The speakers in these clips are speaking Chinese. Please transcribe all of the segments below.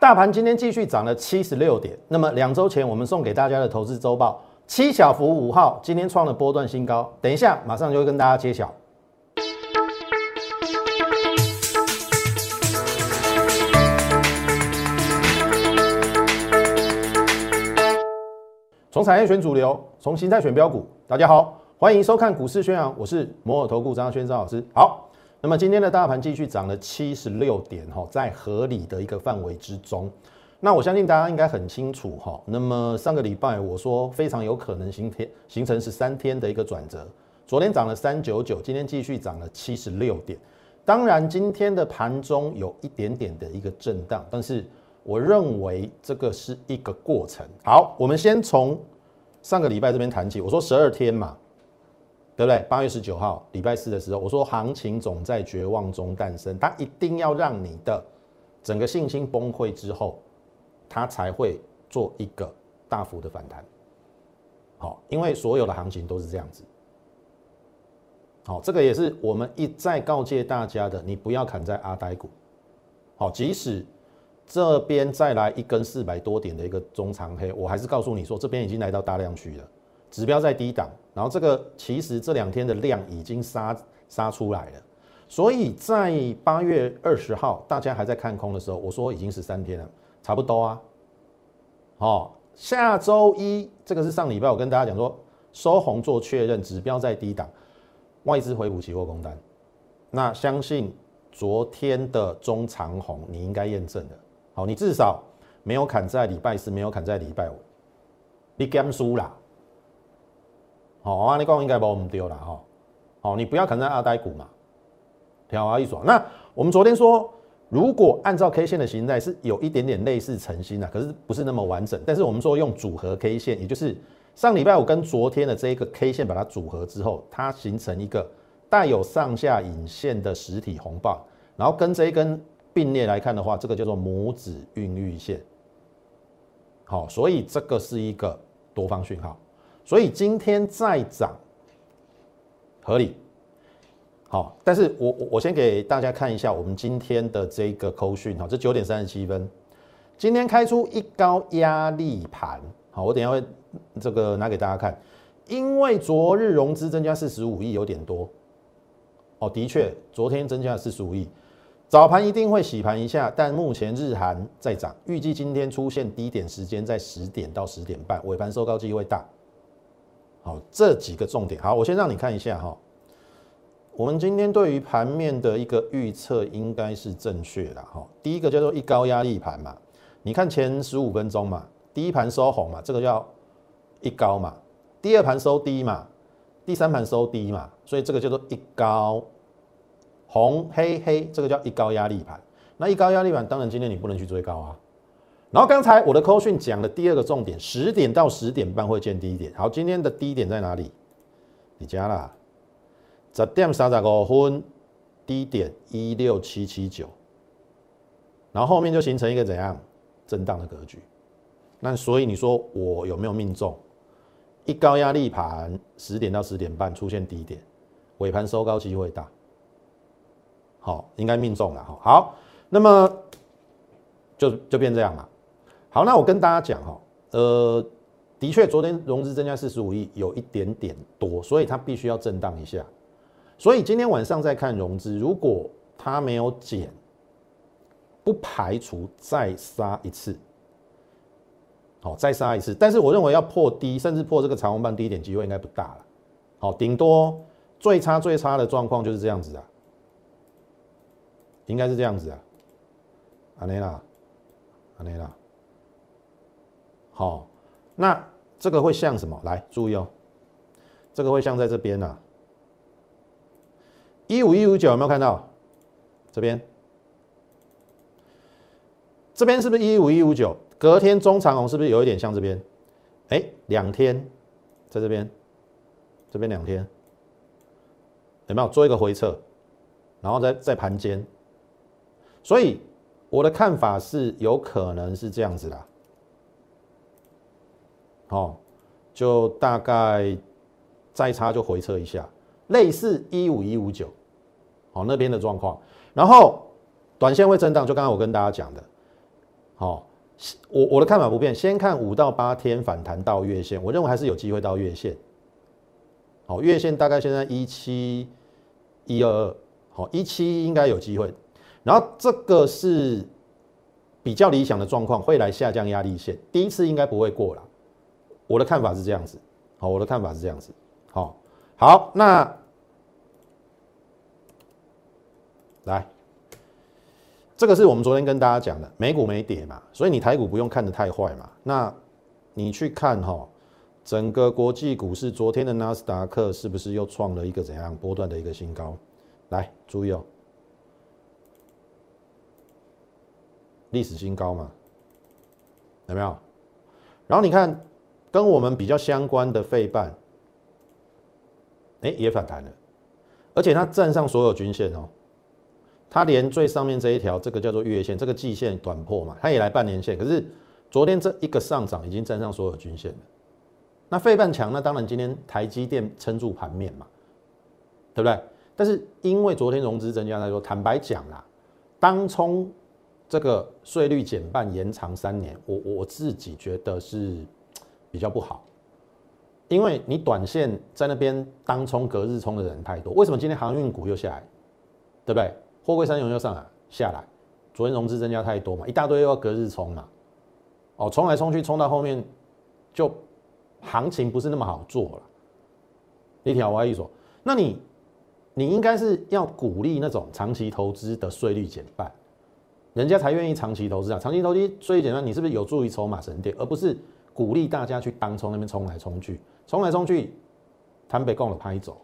大盘今天继续涨了七十六点。那么两周前我们送给大家的投资周报，七小福五号今天创了波段新高。等一下马上就会跟大家揭晓。从产业选主流，从形态选标股。大家好，欢迎收看股市宣扬，我是摩尔投顾张轩张老师。好。那么今天的大盘继续涨了七十六点哈，在合理的一个范围之中。那我相信大家应该很清楚哈。那么上个礼拜我说非常有可能形天形成十三天的一个转折。昨天涨了三九九，今天继续涨了七十六点。当然今天的盘中有一点点的一个震荡，但是我认为这个是一个过程。好，我们先从上个礼拜这边谈起。我说十二天嘛。对不对？八月十九号，礼拜四的时候，我说行情总在绝望中诞生，它一定要让你的整个信心崩溃之后，它才会做一个大幅的反弹。好，因为所有的行情都是这样子。好，这个也是我们一再告诫大家的，你不要砍在阿呆股。好，即使这边再来一根四百多点的一个中长黑，我还是告诉你说，这边已经来到大量区了。指标在低档，然后这个其实这两天的量已经杀杀出来了，所以在八月二十号大家还在看空的时候，我说已经是三天了，差不多啊。好，下周一这个是上礼拜我跟大家讲说收红做确认，指标在低档，外资回补期货空单，那相信昨天的中长红你应该验证的，好，你至少没有砍在礼拜四，没有砍在礼拜五，你 game 输啦。好啊，你讲应该把我们丢了哈。好，你不要砍在阿呆股嘛，挑啊一爽。那我们昨天说，如果按照 K 线的形态是有一点点类似晨星的，可是不是那么完整。但是我们说用组合 K 线，也就是上礼拜五跟昨天的这一个 K 线把它组合之后，它形成一个带有上下影线的实体红棒，然后跟这一根并列来看的话，这个叫做拇指孕育线。好，所以这个是一个多方讯号。所以今天再涨合理，好，但是我我我先给大家看一下我们今天的这个扣讯哈，这九点三十七分，今天开出一高压力盘，好，我等下会这个拿给大家看，因为昨日融资增加四十五亿有点多，哦，的确，昨天增加了四十五亿，早盘一定会洗盘一下，但目前日韩在涨，预计今天出现低点时间在十点到十点半，尾盘收高机会大。好，这几个重点，好，我先让你看一下哈。我们今天对于盘面的一个预测应该是正确的哈。第一个叫做一高压力盘嘛，你看前十五分钟嘛，第一盘收红嘛，这个叫一高嘛。第二盘收低嘛，第三盘收低嘛，所以这个叫做一高红黑黑，这个叫一高压力盘。那一高压力盘，当然今天你不能去追高啊。然后刚才我的扣讯讲的第二个重点，十点到十点半会见低点。好，今天的低点在哪里？你加啦，十点三十五分，低点一六七七九。然后后面就形成一个怎样震荡的格局？那所以你说我有没有命中？一高压力盘，十点到十点半出现低点，尾盘收高机会大。好，应该命中了哈。好，那么就就变这样了。好，那我跟大家讲哈，呃，的确，昨天融资增加四十五亿，有一点点多，所以它必须要震荡一下。所以今天晚上再看融资，如果它没有减，不排除再杀一次。好，再杀一次，但是我认为要破低，甚至破这个长红棒低点机会应该不大了。好，顶多最差最差的状况就是这样子啊，应该是这样子啊，阿内拉，阿内拉。好，那这个会像什么？来注意哦，这个会像在这边呐，一五一五九有没有看到？这边，这边是不是一五一五九？隔天中长红是不是有一点像这边？哎，两天在这边，这边两天有没有做一个回撤，然后再再盘间？所以我的看法是有可能是这样子的。哦，就大概再差就回撤一下，类似一五一五九，好那边的状况。然后短线会震荡，就刚刚我跟大家讲的，好，我我的看法不变，先看五到八天反弹到月线，我认为还是有机会到月线。好，月线大概现在一七一二二，好，一七应该有机会。然后这个是比较理想的状况，会来下降压力线，第一次应该不会过了。我的看法是这样子，好，我的看法是这样子，好，好，那来，这个是我们昨天跟大家讲的，美股没跌嘛，所以你台股不用看得太坏嘛。那你去看哈，整个国际股市昨天的纳斯达克是不是又创了一个怎样波段的一个新高？来，注意哦。历史新高嘛，有没有？然后你看，跟我们比较相关的费半，哎，也反弹了，而且它站上所有均线哦，它连最上面这一条，这个叫做月线，这个季线短破嘛，它也来半年线。可是昨天这一个上涨已经站上所有均线了。那费半强，那当然今天台积电撑住盘面嘛，对不对？但是因为昨天融资增加，来说坦白讲啦，当冲。这个税率减半延长三年，我我自己觉得是比较不好，因为你短线在那边当冲隔日冲的人太多。为什么今天航运股又下来？对不对？货柜三雄又上来下来，昨天融资增加太多嘛，一大堆又要隔日冲嘛，哦，冲来冲去冲到后面就行情不是那么好做了。一条我一说，那你你应该是要鼓励那种长期投资的税率减半。人家才愿意长期投资啊！长期投资最简单，你是不是有助于筹码沉淀，而不是鼓励大家去当冲那边冲来冲去，冲来冲去，台北共了拍走。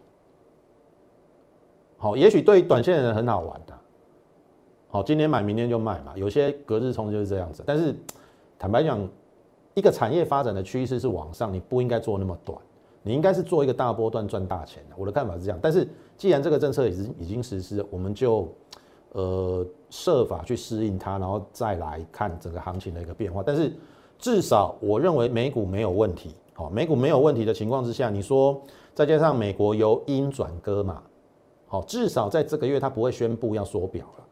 好，也许对短线的人很好玩的。好，今天买明天就卖嘛，有些隔日冲就是这样子。但是坦白讲，一个产业发展的趋势是往上，你不应该做那么短，你应该是做一个大波段赚大钱的。我的看法是这样。但是既然这个政策已经已经实施，我们就。呃，设法去适应它，然后再来看整个行情的一个变化。但是至少我认为美股没有问题。好，美股没有问题的情况之下，你说再加上美国由阴转歌嘛，好，至少在这个月它不会宣布要缩表了。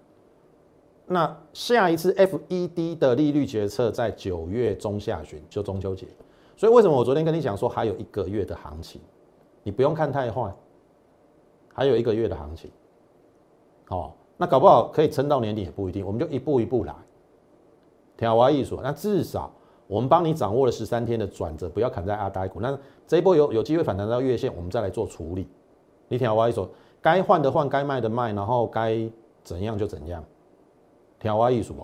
那下一次 FED 的利率决策在九月中下旬，就中秋节。所以为什么我昨天跟你讲说还有一个月的行情，你不用看太坏，还有一个月的行情，好。那搞不好可以撑到年底也不一定，我们就一步一步来，调娃艺术。那至少我们帮你掌握了十三天的转折，不要砍在阿呆股。那这一波有有机会反弹到月线，我们再来做处理。你调娃艺术，该换的换，该卖的卖，然后该怎样就怎样。调娃艺术。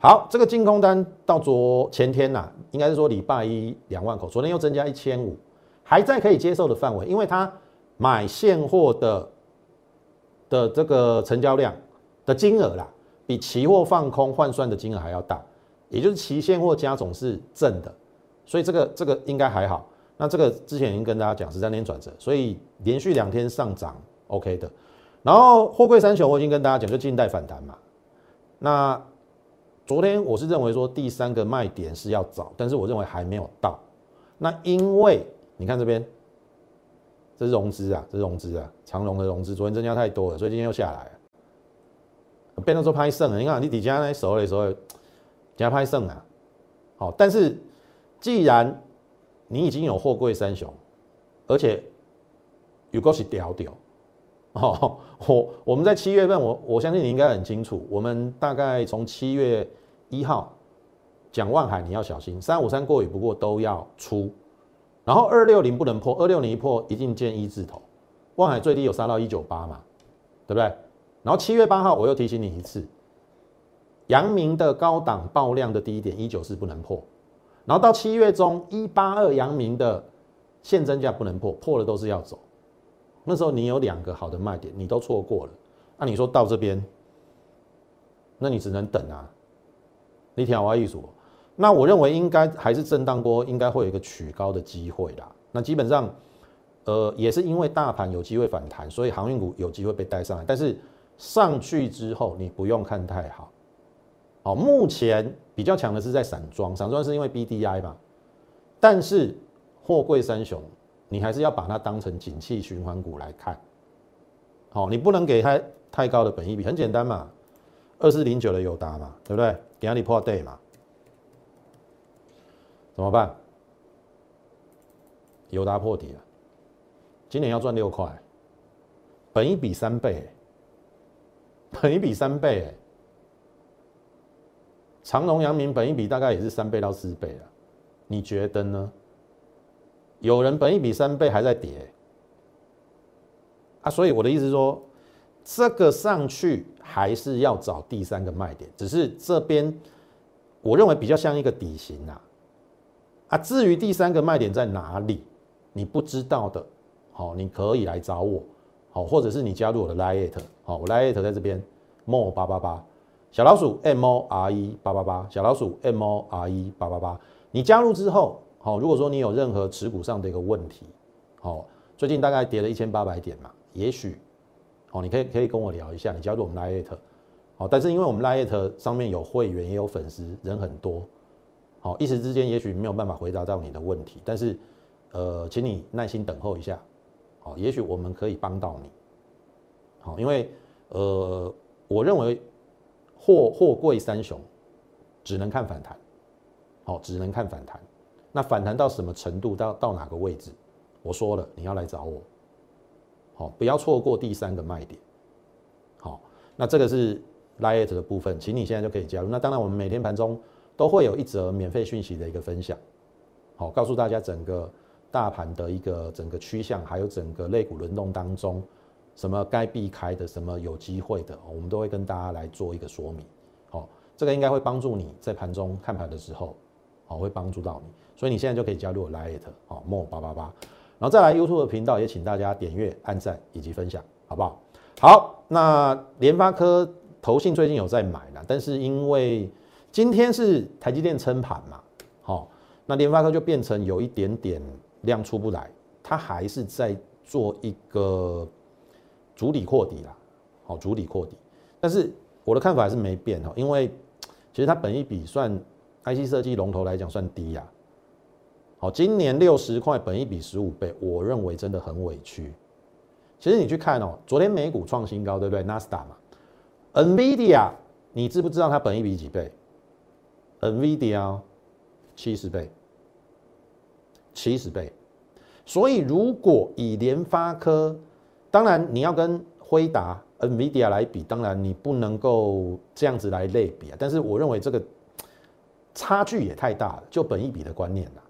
好，这个净空单到昨前天呐，应该是说礼拜一两万口，昨天又增加一千五，还在可以接受的范围，因为它买现货的的这个成交量。的金额啦，比期货放空换算的金额还要大，也就是期现货加总是正的，所以这个这个应该还好。那这个之前已经跟大家讲十三天转折，所以连续两天上涨，OK 的。然后货柜三雄我已经跟大家讲，就近代反弹嘛。那昨天我是认为说第三个卖点是要找，但是我认为还没有到。那因为你看这边，这是融资啊，这是融资啊，长融的融资，昨天增加太多了，所以今天又下来了。变成说拍剩了，你看你底下那手的时候，加拍剩啊，好，但是既然你已经有货柜三雄，而且有够是屌屌，哦，我我们在七月份，我我相信你应该很清楚，我们大概从七月一号讲万海你要小心，三五三过与不过都要出，然后二六零不能破，二六零一破一定见一字头，万海最低有杀到一九八嘛，对不对？然后七月八号，我又提醒你一次，阳明的高档爆量的低点一九四不能破，然后到七月中一八二阳明的现增价不能破，破了都是要走。那时候你有两个好的卖点，你都错过了。那你说到这边，那你只能等啊。你听我意思，那我认为应该还是震荡波，应该会有一个取高的机会啦。那基本上，呃，也是因为大盘有机会反弹，所以航运股有机会被带上来，但是。上去之后，你不用看太好，好，目前比较强的是在散装，散装是因为 B D I 嘛，但是货柜三雄，你还是要把它当成景气循环股来看，好，你不能给它太高的本益比，很简单嘛，二四零九的友达嘛，对不对？给你破 day 嘛，怎么办？友达破底了，今年要赚六块，本一比三倍，本一比三倍，长隆、阳明本一比大概也是三倍到四倍啊，你觉得呢？有人本一比三倍还在跌啊，所以我的意思是说，这个上去还是要找第三个卖点，只是这边我认为比较像一个底型啊，啊，至于第三个卖点在哪里？你不知道的，好，你可以来找我，好，或者是你加入我的 Lite，好，我 Lite 在这边 mo 八八八，小老鼠 M O R E 八八八，小老鼠 M O R E 八八八，你加入之后，好，如果说你有任何持股上的一个问题，好，最近大概跌了一千八百点嘛，也许，好，你可以可以跟我聊一下，你加入我们 Lite，好，但是因为我们 Lite 上面有会员也有粉丝，人很多，好，一时之间也许没有办法回答到你的问题，但是。呃，请你耐心等候一下，好，也许我们可以帮到你，好，因为呃，我认为货货柜三雄只能看反弹，好，只能看反弹。那反弹到什么程度，到到哪个位置？我说了，你要来找我，好，不要错过第三个卖点，好，那这个是 Lite 的部分，请你现在就可以加入。那当然，我们每天盘中都会有一则免费讯息的一个分享，好，告诉大家整个。大盘的一个整个趋向，还有整个类股轮动当中，什么该避开的，什么有机会的，我们都会跟大家来做一个说明。好，这个应该会帮助你在盘中看盘的时候，好，会帮助到你。所以你现在就可以加入我 Lite，好、哦、m o 八八八，然后再来 YouTube 的频道，也请大家点阅、按赞以及分享，好不好？好，那联发科投信最近有在买了，但是因为今天是台积电撑盘嘛，好，那联发科就变成有一点点。量出不来，它还是在做一个主底扩底啦，好，主底扩底。但是我的看法还是没变哈，因为其实它本一比算 IC 设计龙头来讲算低呀。好，今年六十块本一比十五倍，我认为真的很委屈。其实你去看哦，昨天美股创新高，对不对？纳斯达嘛，NVIDIA，你知不知道它本一比几倍？NVIDIA 七十倍。七十倍，所以如果以联发科，当然你要跟辉达、NVIDIA 来比，当然你不能够这样子来类比啊。但是我认为这个差距也太大了，就本一比的观念啦。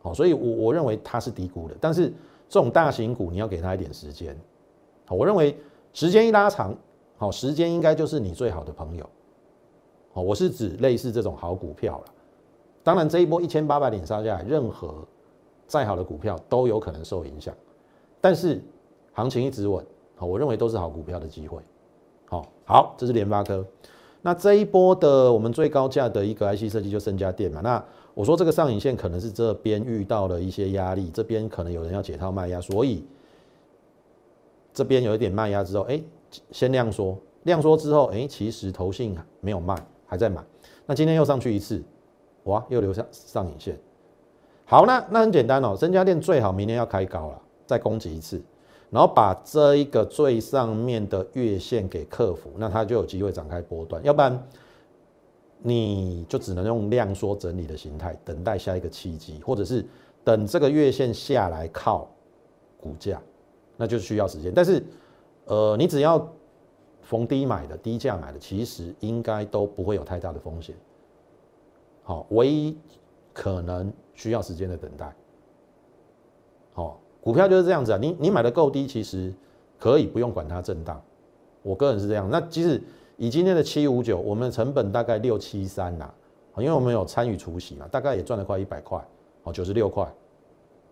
好，所以我我认为它是低估的。但是这种大型股，你要给它一点时间。好，我认为时间一拉长，好，时间应该就是你最好的朋友。好，我是指类似这种好股票了。当然，这一波一千八百点杀下来，任何再好的股票都有可能受影响。但是行情一直稳，好，我认为都是好股票的机会。好，好，这是联发科。那这一波的我们最高价的一个 IC 设计就升家电嘛。那我说这个上影线可能是这边遇到了一些压力，这边可能有人要解套卖压，所以这边有一点卖压之后，哎，先量缩，量缩之后，哎，其实投信没有卖，还在买。那今天又上去一次。哇，又留下上影线。好，那那很简单哦，增家电最好明年要开高了，再攻击一次，然后把这一个最上面的月线给克服，那它就有机会展开波段。要不然，你就只能用量缩整理的形态，等待下一个契机，或者是等这个月线下来靠股价，那就需要时间。但是，呃，你只要逢低买的、低价买的，其实应该都不会有太大的风险。好，唯一可能需要时间的等待。好，股票就是这样子啊，你你买的够低，其实可以不用管它震荡。我个人是这样。那即使以今天的七五九，我们的成本大概六七三呐，因为我们有参与除息嘛，大概也赚了快一百块，哦，九十六块。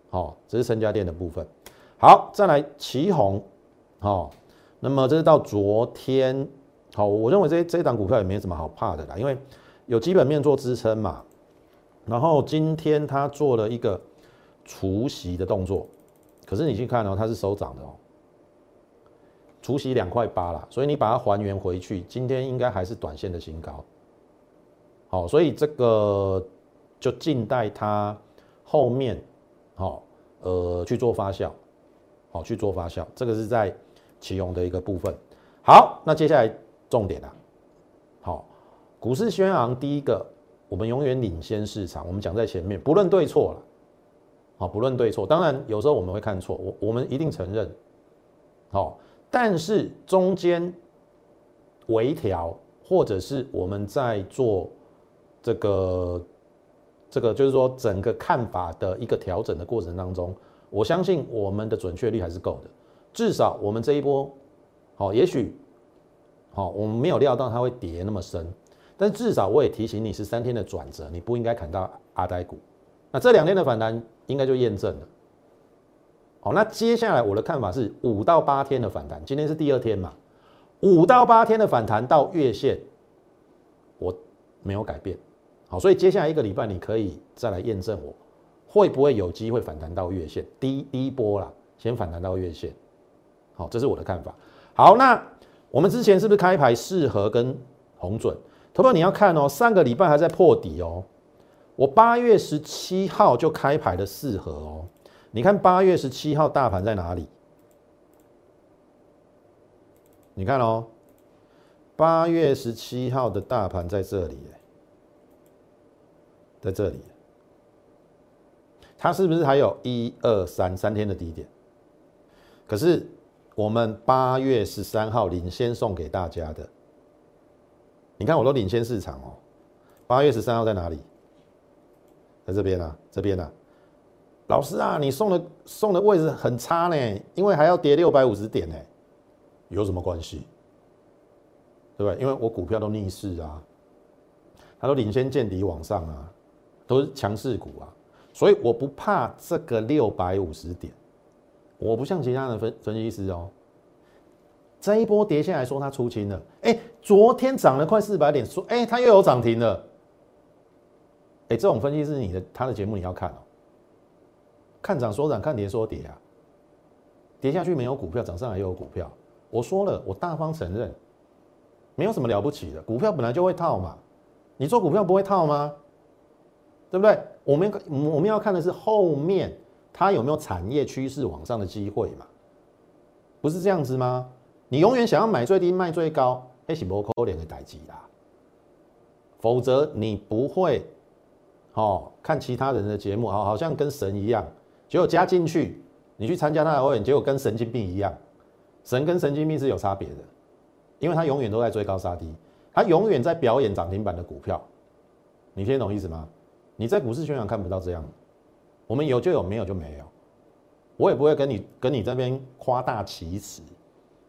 好，这是身家店的部分。好，再来旗红，好，那么这是到昨天，好，我认为这这档股票也没什么好怕的啦，因为。有基本面做支撑嘛，然后今天它做了一个除息的动作，可是你去看哦，它是收涨的哦，除息两块八啦，所以你把它还原回去，今天应该还是短线的新高。好，所以这个就静待它后面好呃去做发酵，好去做发酵，这个是在启用的一个部分。好，那接下来重点啊。股市宣扬第一个我们永远领先市场，我们讲在前面，不论对错了，好，不论对错，当然有时候我们会看错，我我们一定承认，好，但是中间微调或者是我们在做这个这个，就是说整个看法的一个调整的过程当中，我相信我们的准确率还是够的，至少我们这一波，好，也许好，我们没有料到它会跌那么深。但至少我也提醒你，是三天的转折，你不应该砍到阿呆股。那这两天的反弹应该就验证了。好，那接下来我的看法是五到八天的反弹，今天是第二天嘛，五到八天的反弹到月线，我没有改变。好，所以接下来一个礼拜你可以再来验证我会不会有机会反弹到月线，第一第一波啦，先反弹到月线。好，这是我的看法。好，那我们之前是不是开牌适合跟红准？投票你要看哦，上个礼拜还在破底哦。我八月十七号就开牌的四盒哦。你看八月十七号大盘在哪里？你看哦，八月十七号的大盘在这里，在这里。它是不是还有一二三三天的低点？可是我们八月十三号领先送给大家的。你看，我都领先市场哦。八月十三号在哪里？在这边啊，这边啊。老师啊，你送的送的位置很差呢，因为还要跌六百五十点呢。有什么关系？对不对？因为我股票都逆势啊，它都领先见底往上啊，都是强势股啊，所以我不怕这个六百五十点。我不像其他的分分析师哦。这一波跌下来说它出清了，哎，昨天涨了快四百点，说哎它又有涨停了，哎，这种分析是你的他的节目你要看哦，看涨说涨，看跌说跌啊，跌下去没有股票，涨上来又有股票，我说了，我大方承认，没有什么了不起的，股票本来就会套嘛，你做股票不会套吗？对不对？我们我们要看的是后面它有没有产业趋势往上的机会嘛，不是这样子吗？你永远想要买最低卖最高，那是不可能的代志啦。否则你不会，哦，看其他人的节目，好，好像跟神一样，结果加进去，你去参加他的会员，结果跟神经病一样。神跟神经病是有差别的，因为他永远都在追高杀低，他永远在表演涨停板的股票。你听懂意思吗？你在股市宣传看不到这样，我们有就有，没有就没有。我也不会跟你跟你这边夸大其词。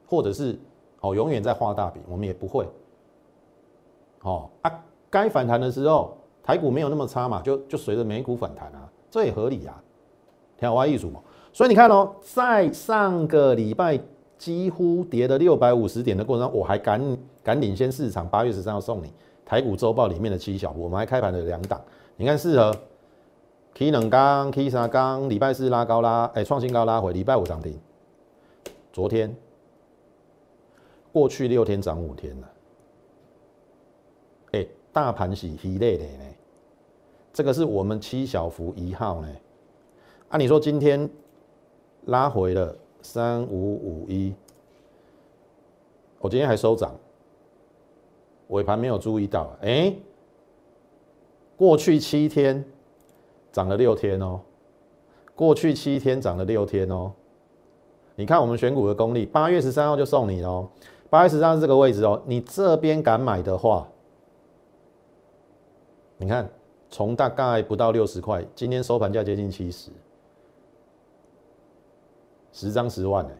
或者是哦，永远在画大饼，我们也不会。哦啊，该反弹的时候，台股没有那么差嘛，就就随着美股反弹啊，这也合理啊，天花艺术嘛。所以你看哦，在上个礼拜几乎跌了六百五十点的过程中，我还敢敢领先市场，八月十三号送你台股周报里面的七小我们还开盘了两档，你看适合 K 冷刚 K 三刚，礼拜四拉高拉，哎，创新高拉回，礼拜五涨停，昨天。过去六天涨五天了，哎，大盘是稀累的呢，这个是我们七小福一号呢。按你说今天拉回了三五五一，我今天还收涨，尾盘没有注意到，哎，过去七天涨了六天哦，过去七天涨了六天哦，你看我们选股的功力，八月十三号就送你哦。八月十三是这个位置哦，你这边敢买的话，你看从大概不到六十块，今天收盘价接近七十，十张十万哎，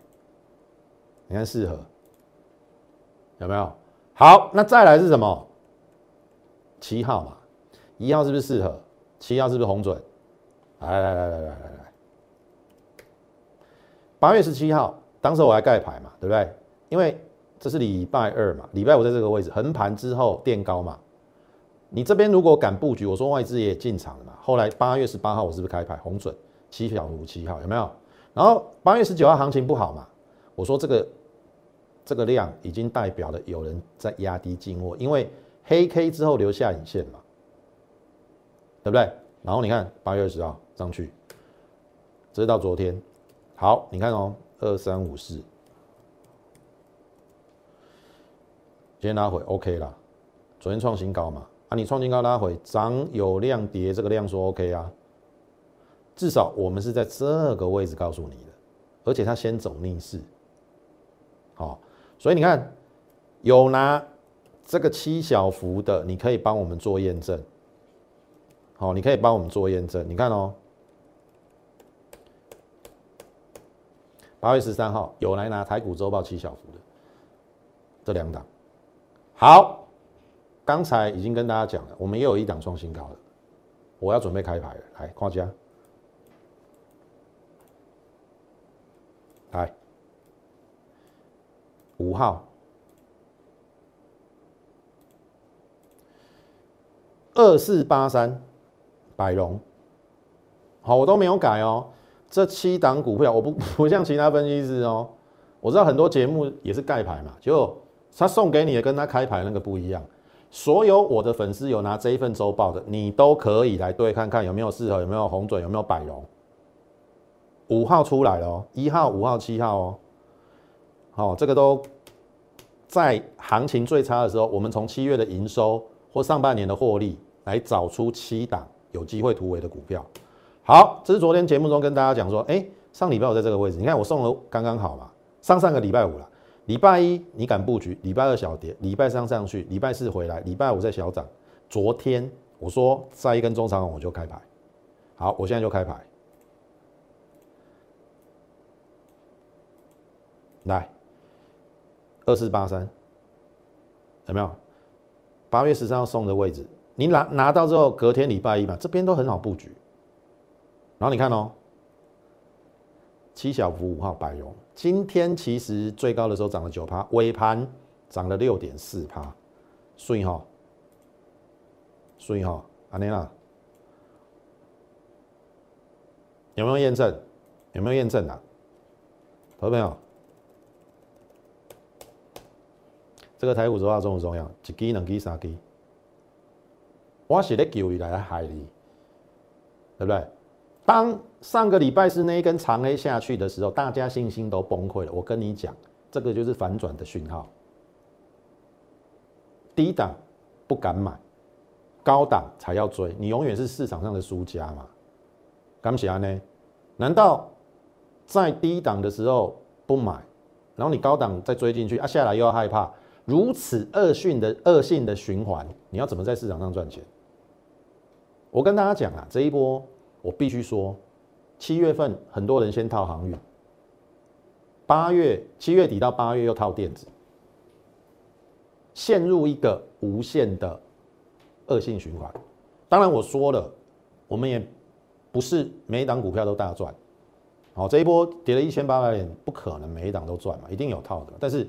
你看适合有没有？好，那再来是什么？七号嘛，一号是不是适合？七号是不是红准？来来来来来来来，八月十七号，当时我还盖牌嘛，对不对？因为这是礼拜二嘛，礼拜五在这个位置横盘之后垫高嘛，你这边如果敢布局，我说外资也进场了嘛。后来八月十八号我是不是开牌红准七小五七号有没有？然后八月十九号行情不好嘛，我说这个这个量已经代表了有人在压低进货，因为黑 K 之后留下影线嘛，对不对？然后你看八月二十号上去，直到昨天，好，你看哦，二三五四。今天拉回 OK 啦，昨天创新高嘛，啊，你创新高拉回，涨有量跌，这个量说 OK 啊，至少我们是在这个位置告诉你的，而且它先走逆势，好，所以你看有拿这个七小幅的，你可以帮我们做验证，好，你可以帮我们做验证，你看哦。八月十三号有来拿台股周报七小幅的这两档，好，刚才已经跟大家讲了，我们也有一档创新高了，我要准备开牌了，来，夸家，来，五号，二四八三，百荣，好，我都没有改哦。这七档股票，我不 不像其他分析师哦，我知道很多节目也是盖牌嘛，就他送给你的跟他开牌那个不一样。所有我的粉丝有拿这一份周报的，你都可以来对看看有没有适合，有没有红准，有没有百荣。五号出来了哦，一号、五号、七号哦，好，这个都在行情最差的时候，我们从七月的营收或上半年的获利来找出七档有机会突围的股票。好，这是昨天节目中跟大家讲说，哎，上礼拜我在这个位置，你看我送了刚刚好嘛。上上个礼拜五了，礼拜一你敢布局，礼拜二小跌，礼拜三上去，礼拜四回来，礼拜五在小涨。昨天我说再一根中长我就开牌，好，我现在就开牌，来二四八三，有没有？八月十三号送的位置，你拿拿到之后，隔天礼拜一嘛，这边都很好布局。然后你看哦，七小福五号百荣，今天其实最高的时候涨了九趴，尾盘涨了六点四趴，所以哈，所以哈，阿内娜有没有验证？有没有验证啊？投资朋友，这个台股说话重不重要？一支、两支、三支，我是咧救你来害你，对不对？当上个礼拜是那一根长 A 下去的时候，大家信心都崩溃了。我跟你讲，这个就是反转的讯号。低档不敢买，高档才要追，你永远是市场上的输家嘛？敢不起来呢？难道在低档的时候不买，然后你高档再追进去啊？下来又要害怕，如此恶性的恶性的循环，你要怎么在市场上赚钱？我跟大家讲啊，这一波。我必须说，七月份很多人先套航运，八月七月底到八月又套电子，陷入一个无限的恶性循环。当然我说了，我们也不是每一档股票都大赚。好，这一波跌了一千八百点，不可能每一档都赚嘛，一定有套的。但是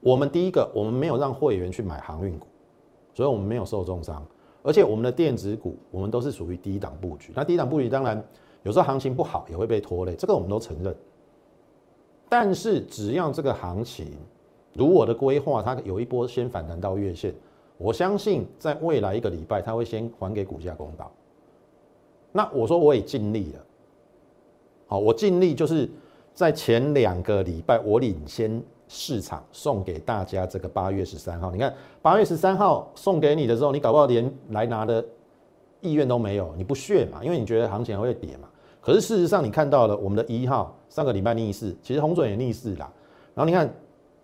我们第一个，我们没有让会员去买航运股，所以我们没有受重伤。而且我们的电子股，我们都是属于低档布局。那低档布局当然有时候行情不好也会被拖累，这个我们都承认。但是只要这个行情如我的规划，它有一波先反弹到月线，我相信在未来一个礼拜，它会先还给股价公道。那我说我也尽力了，好，我尽力就是在前两个礼拜我领先。市场送给大家这个八月十三号，你看八月十三号送给你的时候，你搞不好连来拿的意愿都没有，你不屑嘛？因为你觉得行情会跌嘛。可是事实上，你看到了我们的一号上个礼拜逆势，其实红准也逆势啦。然后你看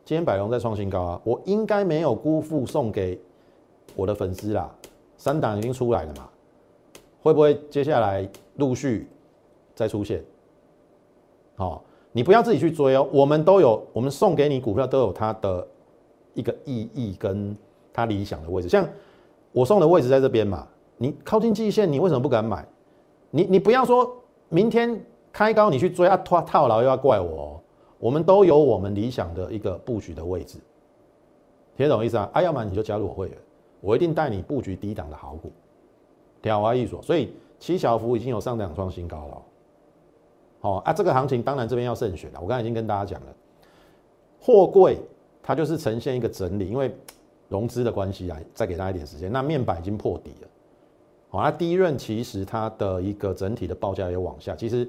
今天百龙在创新高啊，我应该没有辜负送给我的粉丝啦。三档已经出来了嘛，会不会接下来陆续再出现？好。你不要自己去追哦，我们都有，我们送给你股票都有它的一个意义跟它理想的位置。像我送的位置在这边嘛，你靠近季线，你为什么不敢买？你你不要说明天开高你去追啊，套套牢又要怪我。哦。我们都有我们理想的一个布局的位置，听懂意思啊？啊，要么你就加入我会员，我一定带你布局低档的好股，挑啊一所。所以七小福已经有上涨创新高了。哦啊，这个行情当然这边要慎选了。我刚才已经跟大家讲了，货柜它就是呈现一个整理，因为融资的关系啊，再给大家一点时间。那面板已经破底了，好，那第一润其实它的一个整体的报价也往下。其实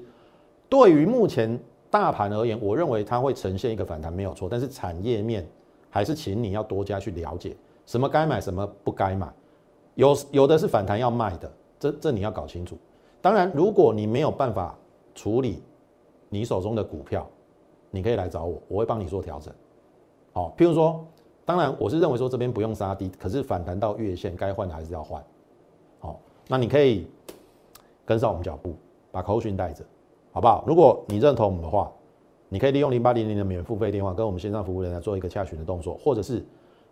对于目前大盘而言，我认为它会呈现一个反弹没有错，但是产业面还是请你要多加去了解什么该买，什么不该买。有有的是反弹要卖的，这这你要搞清楚。当然，如果你没有办法处理你手中的股票，你可以来找我，我会帮你做调整。好，譬如说，当然我是认为说这边不用杀低，可是反弹到月线该换的还是要换。好，那你可以跟上我们脚步，把口讯带着，好不好？如果你认同我们的话，你可以利用零八零零的免付费电话跟我们线上服务人来做一个洽询的动作，或者是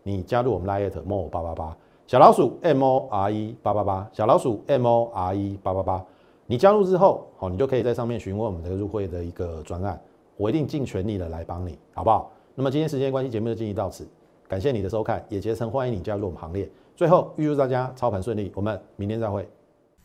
你加入我们 Line more 八八八小老鼠 M O R E 八八八小老鼠 M O R E 八八八。你加入之后，好，你就可以在上面询问我们的入会的一个专案，我一定尽全力的来帮你，好不好？那么今天时间关系，节目就进行到此，感谢你的收看，也竭诚欢迎你加入我们行列。最后预祝大家操盘顺利，我们明天再会。